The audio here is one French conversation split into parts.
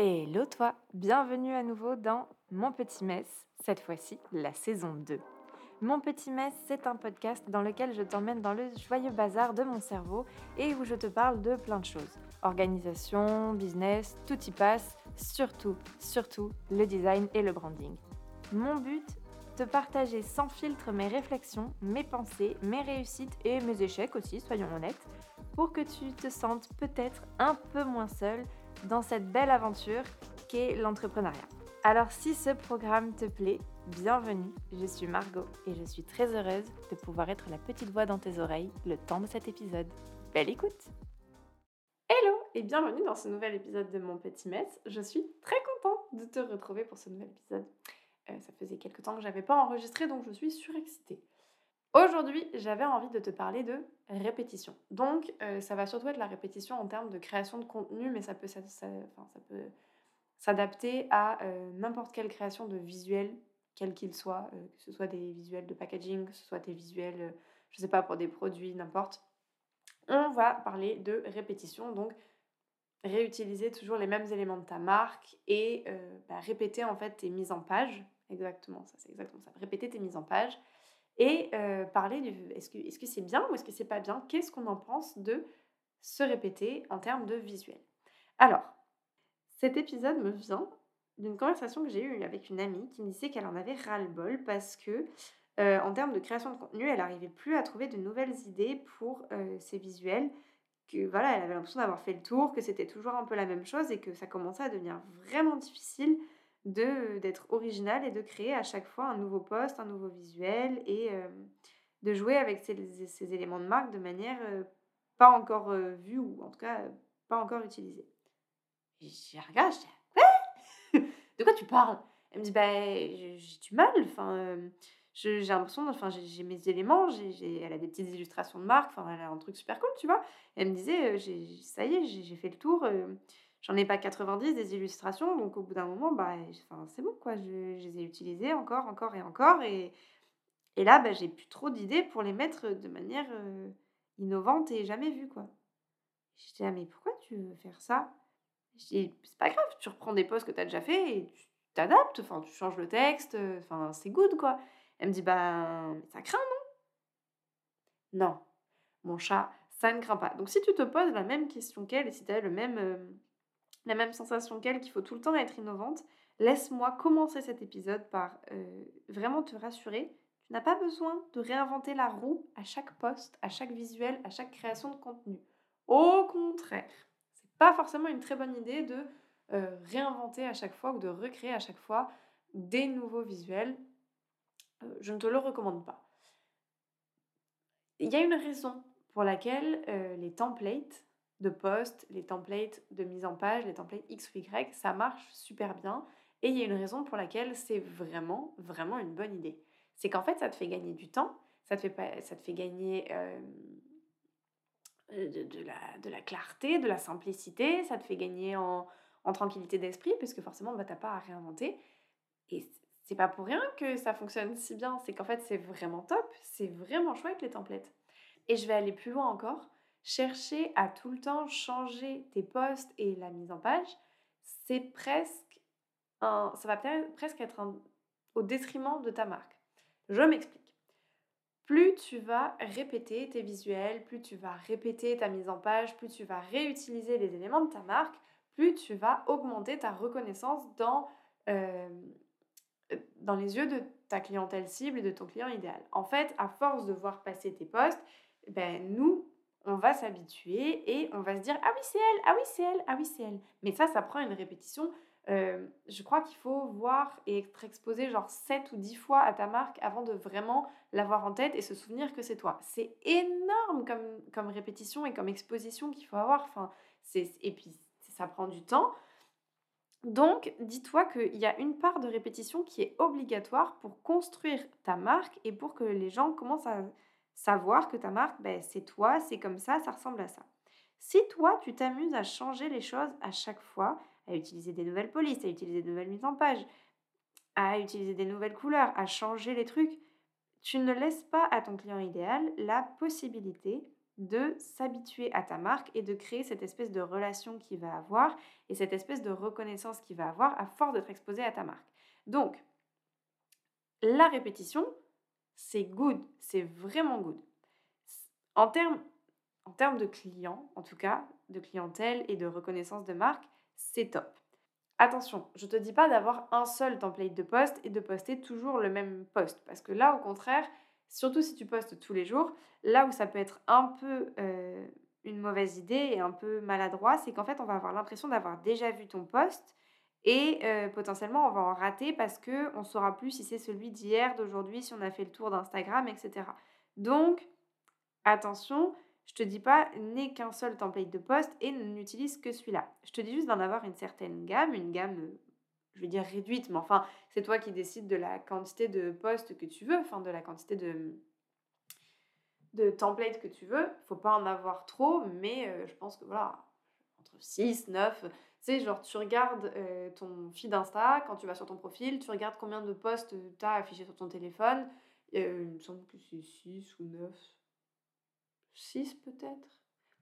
Hello toi, bienvenue à nouveau dans Mon Petit Mess, cette fois-ci la saison 2. Mon Petit Mess, c'est un podcast dans lequel je t'emmène dans le joyeux bazar de mon cerveau et où je te parle de plein de choses. Organisation, business, tout y passe, surtout, surtout le design et le branding. Mon but te partager sans filtre mes réflexions, mes pensées, mes réussites et mes échecs aussi, soyons honnêtes, pour que tu te sentes peut-être un peu moins seul dans cette belle aventure qu'est l'entrepreneuriat. Alors si ce programme te plaît, bienvenue, je suis Margot et je suis très heureuse de pouvoir être la petite voix dans tes oreilles le temps de cet épisode. Belle écoute Hello et bienvenue dans ce nouvel épisode de Mon Petit Mess. Je suis très contente de te retrouver pour ce nouvel épisode. Euh, ça faisait quelques temps que j'avais pas enregistré donc je suis surexcitée. Aujourd'hui, j'avais envie de te parler de répétition. Donc, euh, ça va surtout être la répétition en termes de création de contenu, mais ça peut, s'adapter à euh, n'importe quelle création de visuel, quel qu'il soit, euh, que ce soit des visuels de packaging, que ce soit des visuels, je sais pas, pour des produits, n'importe. On va parler de répétition, donc réutiliser toujours les mêmes éléments de ta marque et bah, répéter en fait tes mises en page. Exactement, ça c'est exactement ça. Répéter tes mises en page et parler du est-ce que c'est bien ou est-ce que c'est pas bien? Qu'est-ce qu'on en pense de se répéter en termes de visuel? Alors, cet épisode me vient d'une conversation que j'ai eue avec une amie qui me disait qu'elle en avait ras-le-bol parce que en termes de création de contenu, elle n'arrivait plus à trouver de nouvelles idées pour ses visuels. Que voilà, elle avait l'impression d'avoir fait le tour, que c'était toujours un peu la même chose et que ça commençait à devenir vraiment difficile de d'être original et de créer à chaque fois un nouveau poste, un nouveau visuel et euh, de jouer avec ces, ces, éléments de marque de manière euh, pas encore euh, vue ou en tout cas pas encore utilisée. J'ai regardé, je dis De quoi tu parles? Elle me dit Bah, j'ai du mal, enfin. j'ai l'impression, enfin, j'ai mes éléments, j'ai elle a des petites illustrations de marque, enfin, elle a un truc super cool, tu vois? elle me disait, ça y est, j'ai fait le tour, j'en ai pas 90 des illustrations, donc au bout d'un moment, bah, c'est bon, quoi. Je, les ai utilisées encore, encore et encore. Et, et là, bah, j'ai plus trop d'idées pour les mettre de manière euh, innovante et jamais vue, quoi. Je dis, ah, mais pourquoi tu veux faire ça? C'est pas grave, tu reprends des posts que tu as déjà fait et tu t'adaptes, enfin, tu changes le texte, enfin, c'est good, quoi. Elle me dit, bah, ça craint, non? Non, mon chat, ça ne craint pas. Donc, si tu te poses la même question qu'elle et si tu as le même. La même sensation qu'elle, qu'il faut tout le temps être innovante, laisse-moi commencer cet épisode par euh, vraiment te rassurer. Tu n'as pas besoin de réinventer la roue à chaque poste, à chaque visuel, à chaque création de contenu. Au contraire, c'est pas forcément une très bonne idée de euh, réinventer à chaque fois ou de recréer à chaque fois des nouveaux visuels. Euh, je ne te le recommande pas. Il y a une raison pour laquelle les templates de posts, les templates de mise en page, les templates X ou Y, ça marche super bien. Et il y a une raison pour laquelle c'est vraiment, vraiment une bonne idée. C'est qu'en fait, ça te fait gagner du temps, ça te fait, pas, ça te fait gagner euh, de, la, de la clarté, de la simplicité, ça te fait gagner en, en tranquillité d'esprit, parce que forcément, bah, tu n'as pas à réinventer. Et c'est pas pour rien que ça fonctionne si bien, c'est qu'en fait, c'est vraiment top, c'est vraiment chouette les templates. Et je vais aller plus loin encore chercher à tout le temps changer tes posts et la mise en page, c'est presque un, ça va presque être au détriment de ta marque. Je m'explique. Plus tu vas répéter tes visuels, plus tu vas répéter ta mise en page, plus tu vas réutiliser les éléments de ta marque, plus tu vas augmenter ta reconnaissance dans, euh, les yeux de ta clientèle cible et de ton client idéal. En fait, à force de voir passer tes posts, ben, nous, on va s'habituer et on va se dire ah oui c'est elle, ah oui c'est elle, ah oui c'est elle. Mais ça, ça prend une répétition. Euh, je crois qu'il faut voir et être exposé genre 7 ou 10 fois à ta marque avant de vraiment l'avoir en tête et se souvenir que c'est toi. C'est énorme comme, comme répétition et comme exposition qu'il faut avoir. Enfin, et puis ça prend du temps. Donc, dis-toi qu'il y a une part de répétition qui est obligatoire pour construire ta marque et pour que les gens commencent à, savoir que ta marque, ben, c'est toi, c'est comme ça, ça ressemble à ça. Si toi, tu t'amuses à changer les choses à chaque fois, à utiliser des nouvelles polices, à utiliser de nouvelles mises en page, à utiliser des nouvelles couleurs, à changer les trucs, tu ne laisses pas à ton client idéal la possibilité de s'habituer à ta marque et de créer cette espèce de relation qu'il va avoir et cette espèce de reconnaissance qu'il va avoir à force d'être exposé à ta marque. Donc, la répétition, c'est good, c'est vraiment good. En termes, en de clients, en tout cas, de clientèle et de reconnaissance de marque, c'est top. Attention, je ne te dis pas d'avoir un seul template de poste et de poster toujours le même post. Parce que là, au contraire, surtout si tu postes tous les jours, là où ça peut être un peu euh, une mauvaise idée et un peu maladroit, c'est qu'en fait, on va avoir l'impression d'avoir déjà vu ton post et euh, potentiellement, on va en rater parce qu'on ne saura plus si c'est celui d'hier, d'aujourd'hui, si on a fait le tour d'Instagram, etc. Donc, attention, je te dis pas n'aie qu'un seul template de poste et n'utilise que celui-là. Je te dis juste d'en avoir une certaine gamme, une gamme, euh, je vais dire réduite, mais enfin, c'est toi qui décides de la quantité de postes que tu veux, enfin de la quantité de, de templates que tu veux. Faut pas en avoir trop, mais euh, je pense que voilà, entre 6, 9, tu sais, genre tu regardes euh, ton feed Insta, quand tu vas sur ton profil, tu regardes combien de posts tu as affiché sur ton téléphone. il me semble que c'est 6 ou 9 6 peut-être?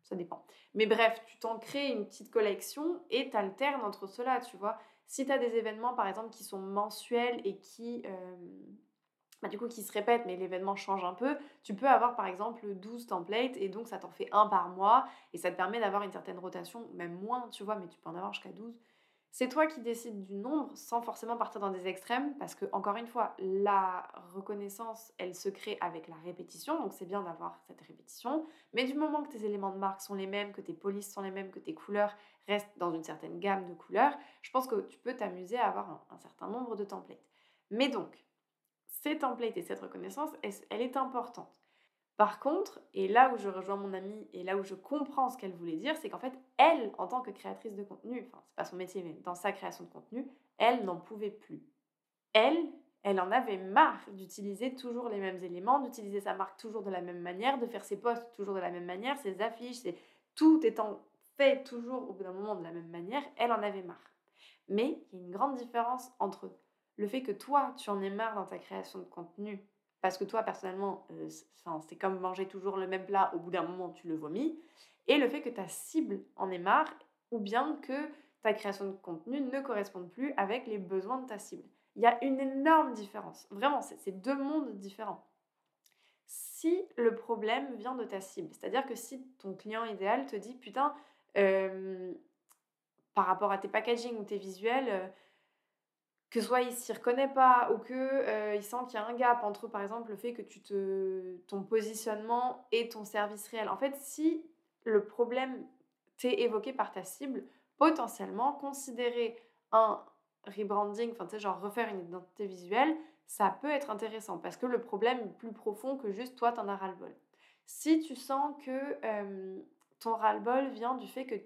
Ça dépend. Mais bref, tu t'en crées une petite collection et tu alternes entre cela, tu vois. Si tu as des événements, par exemple, qui sont mensuels et qui, euh, bah, du coup, qui se répètent, mais l'événement change un peu, tu peux avoir, par exemple, 12 templates et donc ça t'en fait un par mois et ça te permet d'avoir une certaine rotation, même moins, tu vois, mais tu peux en avoir jusqu'à 12. C'est toi qui décides du nombre sans forcément partir dans des extrêmes parce que, encore une fois, la reconnaissance, elle se crée avec la répétition, donc c'est bien d'avoir cette répétition. Mais du moment que tes éléments de marque sont les mêmes, que tes polices sont les mêmes, que tes couleurs restent dans une certaine gamme de couleurs, je pense que tu peux t'amuser à avoir un, un certain nombre de templates. Mais donc, templates et cette reconnaissance, elle est importante? Par contre, et là où je rejoins mon amie et là où je comprends ce qu'elle voulait dire, c'est qu'en fait, elle, en tant que créatrice de contenu, enfin, c'est pas son métier, mais dans sa création de contenu, elle n'en pouvait plus. Elle, elle en avait marre d'utiliser toujours les mêmes éléments, d'utiliser sa marque toujours de la même manière, de faire ses posts toujours de la même manière, ses affiches, c'est tout étant fait toujours au bout d'un moment de la même manière, elle en avait marre. Mais il y a une grande différence entre le fait que toi, tu en aies marre dans ta création de contenu parce que toi, personnellement, euh, c'est comme manger toujours le même plat, au bout d'un moment, tu le vomis, et le fait que ta cible en ait marre, ou bien que ta création de contenu ne corresponde plus avec les besoins de ta cible. Il y a une énorme différence. Vraiment, c'est deux mondes différents. Si le problème vient de ta cible, c'est-à-dire que si ton client idéal te dit, putain, euh, par rapport à tes packaging ou tes visuels, euh, que soit il s'y reconnaît pas ou que euh, il sent qu'il y a un gap entre par exemple le fait que tu te ton positionnement et ton service réel. En fait, si le problème t'est évoqué par ta cible, potentiellement considérer un rebranding, enfin tu sais genre refaire une identité visuelle, ça peut être intéressant parce que le problème est plus profond que juste toi t'en as ras-le-bol. Si tu sens que euh, ton ras-le-bol vient du fait que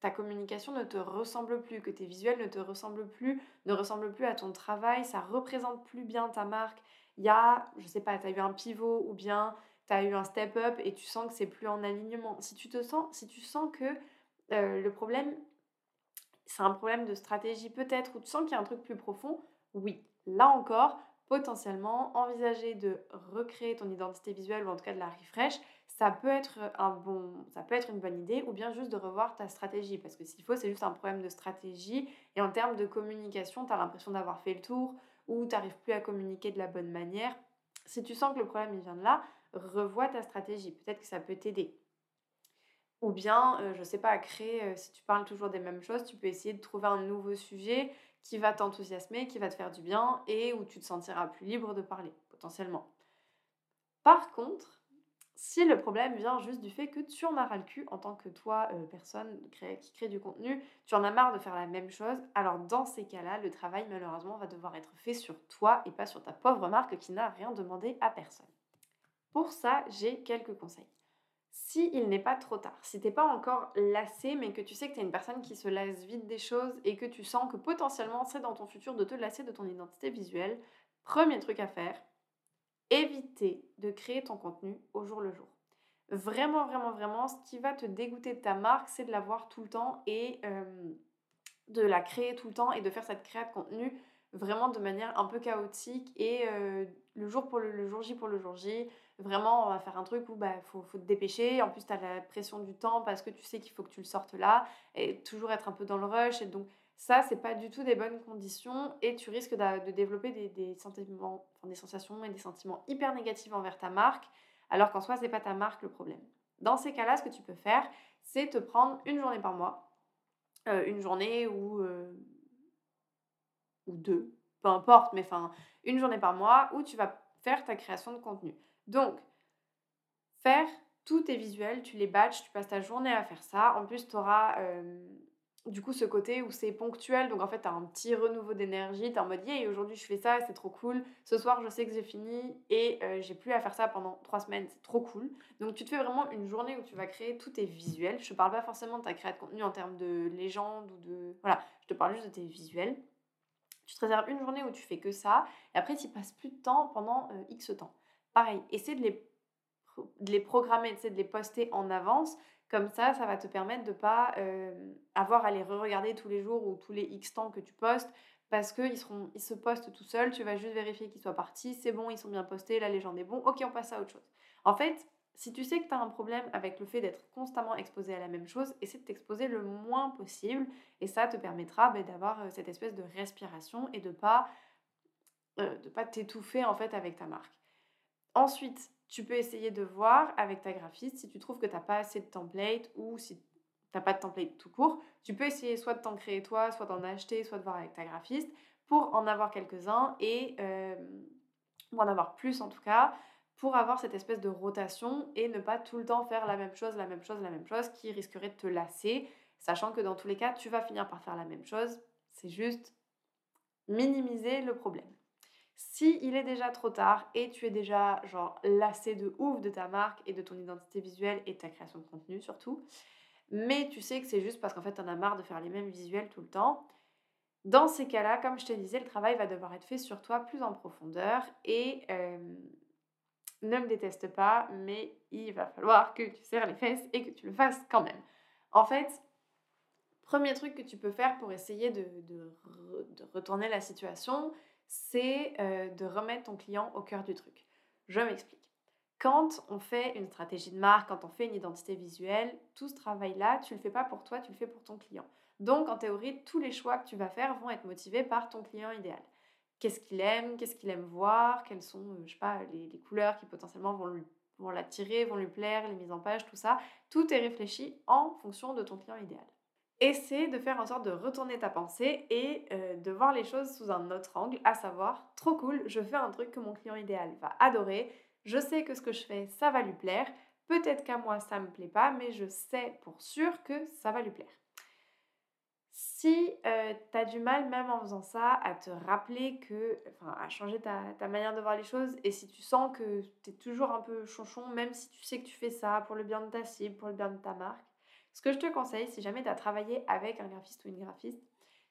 ta communication ne te ressemble plus, que tes visuels ne te ressemblent plus, ne ressemblent plus à ton travail, ça représente plus bien ta marque. Il y a, je sais pas, tu as eu un pivot ou bien tu as eu un step up et tu sens que c'est plus en alignement. Si tu sens que euh, le problème, c'est un problème de stratégie peut-être, ou tu sens qu'il y a un truc plus profond, oui. Là encore, potentiellement, envisager de recréer ton identité visuelle ou en tout cas de la refresh, ça peut être un bon, ça peut être une bonne idée ou bien juste de revoir ta stratégie parce que s'il faut, c'est juste un problème de stratégie et en termes de communication, tu as l'impression d'avoir fait le tour ou tu n'arrives plus à communiquer de la bonne manière. Si tu sens que le problème il vient de là, revois ta stratégie. Peut-être que ça peut t'aider. Ou bien, euh, je sais pas, à créer, euh, si tu parles toujours des mêmes choses, tu peux essayer de trouver un nouveau sujet qui va t'enthousiasmer, qui va te faire du bien et où tu te sentiras plus libre de parler, potentiellement. Par contre, si le problème vient juste du fait que tu en as ras le cul en tant que toi, euh, personne qui crée du contenu, tu en as marre de faire la même chose, alors dans ces cas-là, le travail malheureusement va devoir être fait sur toi et pas sur ta pauvre marque qui n'a rien demandé à personne. Pour ça, j'ai quelques conseils. Si il n'est pas trop tard, si t'es pas encore lassé, mais que tu sais que tu es une personne qui se lasse vite des choses et que tu sens que potentiellement c'est dans ton futur de te lasser de ton identité visuelle, premier truc à faire, éviter de créer ton contenu au jour le jour. Vraiment, vraiment, vraiment, ce qui va te dégoûter de ta marque, c'est de la voir tout le temps et de la créer tout le temps et de faire cette création de contenu vraiment de manière un peu chaotique et le jour pour le, jour J pour le jour J, vraiment, on va faire un truc où il bah, faut, faut, te dépêcher. En plus, tu as la pression du temps parce que tu sais qu'il faut que tu le sortes là. Et toujours être un peu dans le rush. Et donc, ça, c'est pas du tout des bonnes conditions. Et tu risques de, développer des, des, sentiments, des sensations et des sentiments hyper négatifs envers ta marque. Alors qu'en soi, c'est pas ta marque le problème. Dans ces cas-là, ce que tu peux faire, c'est te prendre une journée par mois. Euh, une journée ou, euh, ou deux, peu importe, mais enfin, une journée par mois où tu vas faire ta création de contenu. Donc, faire tous tes visuels, tu les batches, tu passes ta journée à faire ça. En plus, tu auras euh, du coup ce côté où c'est ponctuel. Donc, en fait, tu as un petit renouveau d'énergie. Tu en mode, yeah, aujourd'hui, je fais ça, c'est trop cool. Ce soir, je sais que j'ai fini et euh, j'ai plus à faire ça pendant trois semaines. C'est trop cool. Donc, tu te fais vraiment une journée où tu vas créer tous tes visuels. Je ne parle pas forcément de ta création de contenu en termes de légende ou de. Voilà, je te parle juste de tes visuels. Tu te réserves une journée où tu fais que ça, et après tu passes plus de temps pendant euh, X temps. Pareil, essaie de les, de les programmer, de les poster en avance. Comme ça, ça va te permettre de ne pas avoir à les re-regarder tous les jours ou tous les X temps que tu postes parce qu'ils ils se postent tout seuls. Tu vas juste vérifier qu'ils soient partis. C'est bon, ils sont bien postés, la légende est bon. Ok, on passe à autre chose. En fait, si tu sais que tu as un problème avec le fait d'être constamment exposé à la même chose, essaie de t'exposer le moins possible et ça te permettra bah, d'avoir cette espèce de respiration et de pas pas t'étouffer en fait avec ta marque. Ensuite, tu peux essayer de voir avec ta graphiste si tu trouves que tu n'as pas assez de template ou si tu n'as pas de template tout court, tu peux essayer soit de t'en créer toi, soit d'en acheter, soit de voir avec ta graphiste pour en avoir quelques-uns et euh, ou en avoir plus en tout cas pour avoir cette espèce de rotation et ne pas tout le temps faire la même chose, la même chose, la même chose qui risquerait de te lasser, sachant que dans tous les cas, tu vas finir par faire la même chose. C'est juste minimiser le problème. Si il est déjà trop tard et tu es déjà genre lassé de ouf de ta marque et de ton identité visuelle et de ta création de contenu surtout, mais tu sais que c'est juste parce qu'en fait tu en as marre de faire les mêmes visuels tout le temps, dans ces cas-là, comme je te disais, le travail va devoir être fait sur toi plus en profondeur et euh, ne me déteste pas, mais il va falloir que tu serres les fesses et que tu le fasses quand même. En fait, premier truc que tu peux faire pour essayer de, retourner la situation, c'est euh, de remettre ton client au cœur du truc. Je m'explique. Quand on fait une stratégie de marque, quand on fait une identité visuelle, tout ce travail-là, tu le fais pas pour toi, tu le fais pour ton client. Donc, en théorie, tous les choix que tu vas faire vont être motivés par ton client idéal qu'est-ce qu'il aime, qu'est-ce qu'il aime voir, quelles sont, euh, je sais pas, les, couleurs qui potentiellement vont, vont l'attirer, vont lui plaire, les mises en page, tout ça. Tout est réfléchi en fonction de ton client idéal. Essaie de faire en sorte de retourner ta pensée et euh, de voir les choses sous un autre angle, à savoir, trop cool, je fais un truc que mon client idéal va adorer, je sais que ce que je fais, ça va lui plaire, peut-être qu'à moi, ça me plaît pas, mais je sais pour sûr que ça va lui plaire. Si euh, tu as du mal, même en faisant ça, à te rappeler que, enfin, à changer ta, ta, manière de voir les choses, et si tu sens que tu es toujours un peu chonchon, même si tu sais que tu fais ça pour le bien de ta cible, pour le bien de ta marque, ce que je te conseille, si jamais tu as travaillé avec un graphiste ou une graphiste,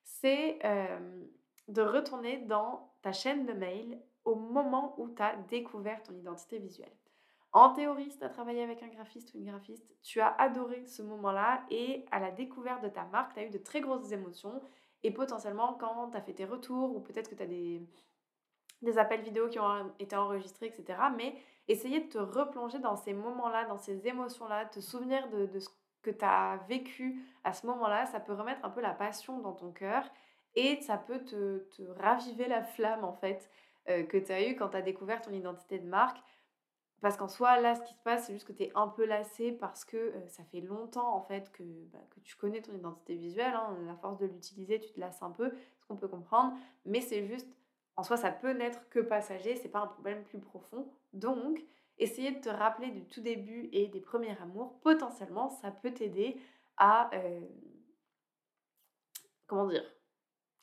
c'est euh, de retourner dans ta chaîne de mail au moment où tu as découvert ton identité visuelle. En théorie, si tu as travaillé avec un graphiste ou une graphiste, tu as adoré ce moment-là et à la découverte de ta marque, tu as eu de très grosses émotions. Et potentiellement, quand tu as fait tes retours ou peut-être que tu as des, des appels vidéo qui ont été enregistrés, etc. Mais essayer de te replonger dans ces moments-là, dans ces émotions-là, te souvenir de, ce que tu as vécu à ce moment-là, ça peut remettre un peu la passion dans ton cœur et ça peut te, raviver la flamme en fait euh, que tu as eu quand tu as découvert ton identité de marque. Parce qu'en soi, là, ce qui se passe, c'est juste que tu es un peu lassé parce que euh, ça fait longtemps, en fait, que, bah, que tu connais ton identité visuelle. Hein, à force de l'utiliser, tu te lasses un peu, ce qu'on peut comprendre. Mais c'est juste, en soi, ça peut n'être que passager, c'est pas un problème plus profond. Donc, essayer de te rappeler du tout début et des premiers amours, potentiellement, ça peut t'aider à... Euh, comment dire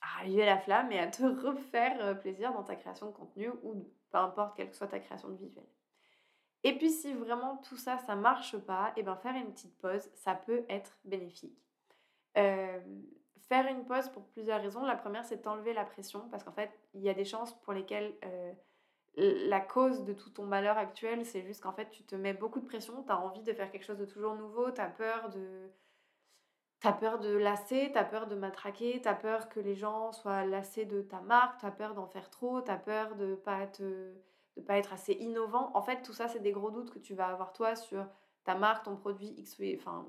à raviver la flamme et à te refaire euh, plaisir dans ta création de contenu ou peu importe quelle que soit ta création de visuel. Et puis si vraiment tout ça, ça marche pas, et eh ben faire une petite pause, ça peut être bénéfique. Euh, faire une pause pour plusieurs raisons. La première, c'est d'enlever la pression, parce qu'en fait, il y a des chances pour lesquelles la cause de tout ton malheur actuel, c'est juste qu'en fait, tu te mets beaucoup de pression, tu as envie de faire quelque chose de toujours nouveau, tu as peur de... T'as peur de lasser, t'as peur de matraquer, t'as peur que les gens soient lassés de ta marque, t'as peur d'en faire trop, t'as peur de pas te pas être assez innovant. En fait, tout ça, c'est des gros doutes que tu vas avoir toi sur ta marque, ton produit, X, enfin,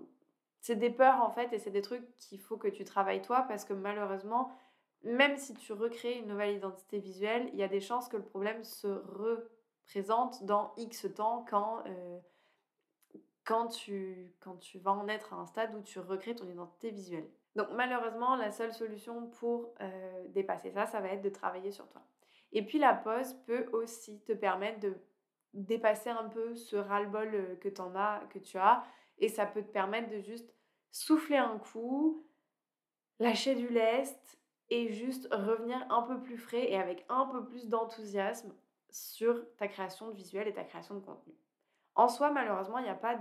c'est des peurs en fait et c'est des trucs qu'il faut que tu travailles toi parce que malheureusement, même si tu recrées une nouvelle identité visuelle, il y a des chances que le problème se représente dans X temps quand, euh, quand, tu, quand tu vas en être à un stade où tu recrées ton identité visuelle. Donc malheureusement, la seule solution pour euh, dépasser ça, ça va être de travailler sur toi. Et puis la pause peut aussi te permettre de dépasser un peu ce ras-le-bol euh, que, en as, que tu as et ça peut te permettre de juste souffler un coup, lâcher du lest et juste revenir un peu plus frais et avec un peu plus d'enthousiasme sur ta création de visuel et ta création de contenu. En soi, malheureusement, il n'y a pas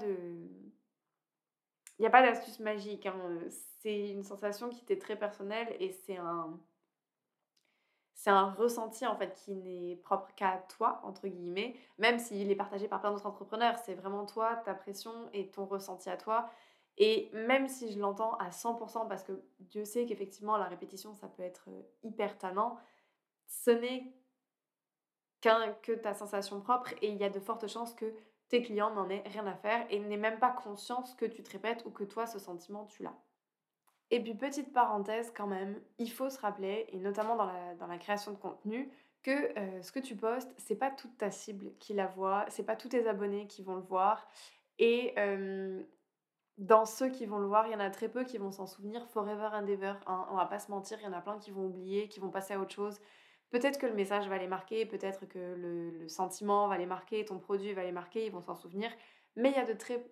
d'astuce magique. Hein. C'est une sensation qui était très personnelle et c'est un c'est ressenti en fait qui n'est propre qu'à toi entre guillemets même s'il est partagé par plein d'autres entrepreneurs c'est vraiment toi ta pression et ton ressenti à toi et même si je l'entends à 100% parce que Dieu sait qu'effectivement la répétition ça peut être euh, hyper tannant ce n'est qu'un que ta sensation propre et il y a de fortes chances que tes clients n'en aient rien à faire et n'aient même pas conscience que tu te répètes ou que toi ce sentiment tu l'as et puis petite parenthèse quand même, il faut se rappeler, et notamment dans la, dans la création de contenu, que euh, ce que tu postes, c'est pas toute ta cible qui la voit, c'est pas tous tes abonnés qui vont le voir. Et dans ceux qui vont le voir, il y en a très peu qui vont s'en souvenir forever and ever. Hein. On va pas se mentir, il y en a plein qui vont oublier, qui vont passer à autre chose. Peut-être que le message va les marquer, peut-être que le, sentiment va les marquer, ton produit va les marquer, ils vont s'en souvenir. Mais il y a de très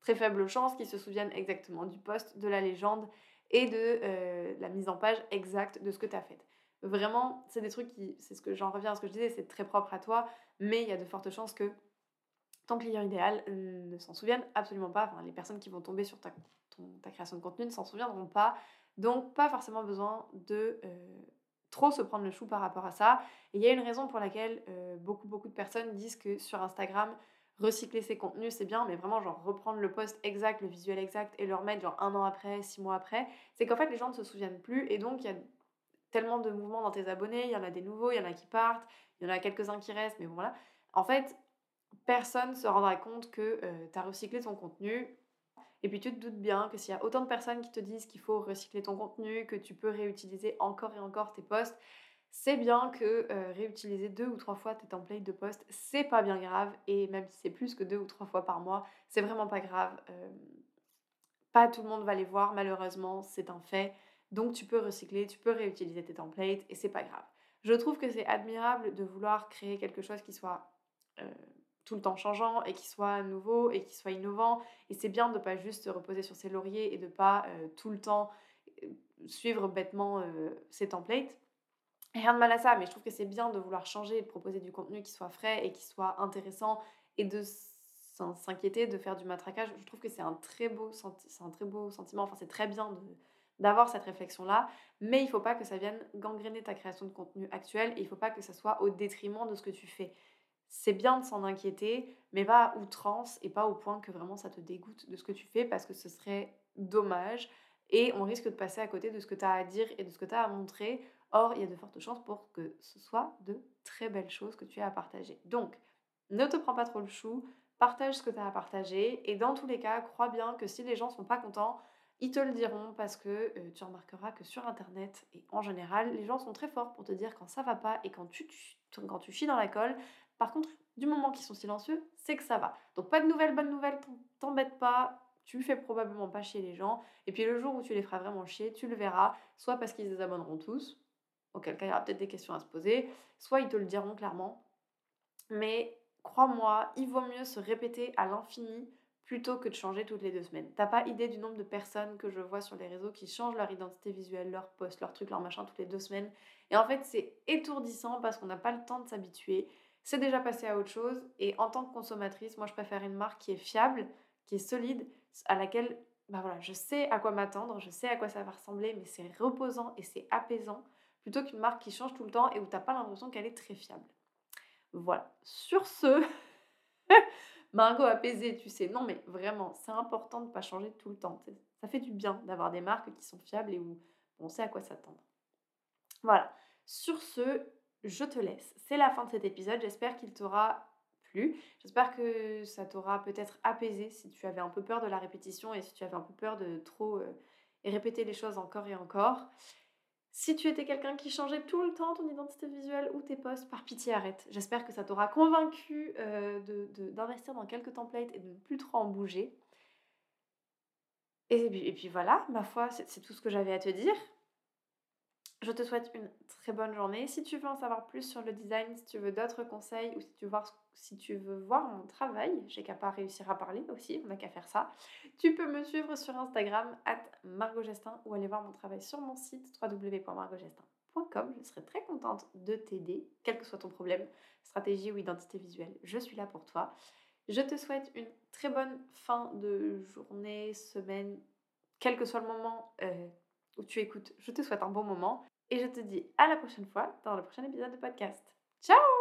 très faible chance qu'ils se souviennent exactement du poste, de la légende et de euh, la mise en page exacte de ce que tu as fait. Vraiment, c'est des trucs qui, c'est ce que j'en reviens à ce que je disais, c'est très propre à toi, mais il y a de fortes chances que ton client idéal euh, ne s'en souvienne absolument pas. Enfin, les personnes qui vont tomber sur ta, ta création de contenu ne s'en souviendront pas. Donc, pas forcément besoin de euh, trop se prendre le chou par rapport à ça. Et il y a une raison pour laquelle beaucoup, beaucoup de personnes disent que sur Instagram, recycler ses contenus, c'est bien, mais vraiment, genre, reprendre le post exact, le visuel exact et le remettre, genre, un an après, six mois après, c'est qu'en fait, les gens ne se souviennent plus et donc, il y a tellement de mouvements dans tes abonnés, il y en a des nouveaux, il y en a qui partent, il y en a quelques-uns qui restent, mais bon, voilà. En fait, personne se rendra compte que euh, tu as recyclé ton contenu. Et puis tu te doutes bien que s'il y a autant de personnes qui te disent qu'il faut recycler ton contenu, que tu peux réutiliser encore et encore tes posts, c'est bien que euh, réutiliser deux ou trois fois tes templates de poste, c'est pas bien grave. Et même si c'est plus que deux ou trois fois par mois, c'est vraiment pas grave. Euh, pas tout le monde va les voir, malheureusement, c'est un fait. Donc tu peux recycler, tu peux réutiliser tes templates et c'est pas grave. Je trouve que c'est admirable de vouloir créer quelque chose qui soit euh, tout le temps changeant et qui soit nouveau et qui soit innovant. Et c'est bien de ne pas juste se reposer sur ses lauriers et de pas tout le temps suivre bêtement ses templates. Rien de mal à ça, mais je trouve que c'est bien de vouloir changer et de proposer du contenu qui soit frais et qui soit intéressant et de s'inquiéter de faire du matraquage. Je trouve que c'est un très beau un très beau sentiment. Enfin, c'est très bien d'avoir cette réflexion là, mais il faut pas que ça vienne gangréner ta création de contenu actuelle et il faut pas que ça soit au détriment de ce que tu fais. C'est bien de s'en inquiéter, mais pas à outrance et pas au point que vraiment ça te dégoûte de ce que tu fais parce que ce serait dommage et on risque de passer à côté de ce que tu as à dire et de ce que tu as à montrer Or, il y a de fortes chances pour que ce soit de très belles choses que tu as à partager. Donc, ne te prends pas trop le chou, partage ce que tu as à partager, et dans tous les cas, crois bien que si les gens sont pas contents, ils te le diront parce que euh, tu remarqueras que sur Internet et en général, les gens sont très forts pour te dire quand ça va pas et quand tu, quand tu chies dans la colle. Par contre, du moment qu'ils sont silencieux, c'est que ça va. Donc pas de nouvelles, bonnes nouvelles, t'embête pas, tu fais probablement pas chier les gens. Et puis le jour où tu les feras vraiment chier, tu le verras, soit parce qu'ils désabonneront tous, auquel cas il y aura peut-être des questions à se poser, soit ils te le diront clairement. Mais crois-moi, il vaut mieux se répéter à l'infini plutôt que de changer toutes les deux semaines. T'as pas idée du nombre de personnes que je vois sur les réseaux qui changent leur identité visuelle, leur post, leur truc, leur machin toutes les deux semaines. Et en fait, c'est étourdissant parce qu'on n'a pas le temps de s'habituer. C'est déjà passé à autre chose. Et en tant que consommatrice, moi, je préfère une marque qui est fiable, qui est solide, à laquelle bah voilà, je sais à quoi m'attendre, je sais à quoi ça va ressembler, mais c'est reposant et c'est apaisant plutôt qu'une marque qui change tout le temps et où tu n'as pas l'impression qu'elle est très fiable. Voilà. Sur ce, Margot apaisée, tu sais, non mais vraiment, c'est important de ne pas changer tout le temps. Ça fait du bien d'avoir des marques qui sont fiables et où on sait à quoi s'attendre. Voilà. Sur ce, je te laisse. C'est la fin de cet épisode. J'espère qu'il t'aura plu. J'espère que ça t'aura peut-être apaisé si tu avais un peu peur de la répétition et si tu avais un peu peur de trop euh, répéter les choses encore et encore. Si tu étais quelqu'un qui changeait tout le temps ton identité visuelle ou tes posts, par pitié arrête. J'espère que ça t'aura convaincu euh, d'investir dans quelques templates et de ne plus trop en bouger. Et, et puis voilà, ma foi, c'est tout ce que j'avais à te dire. Je te souhaite une très bonne journée. Si tu veux en savoir plus sur le design, si tu veux d'autres conseils ou si tu veux voir, mon travail, j'ai qu'à pas réussir à parler aussi, on n'a qu'à faire ça. Tu peux me suivre sur Instagram, at margotgestin, ou aller voir mon travail sur mon site www.margotgestin.com. Je serai très contente de t'aider, quel que soit ton problème, stratégie ou identité visuelle. Je suis là pour toi. Je te souhaite une très bonne fin de journée, semaine, quel que soit le moment. Euh, où tu écoutes. Je te souhaite un bon moment et je te dis à la prochaine fois dans le prochain épisode de podcast. Ciao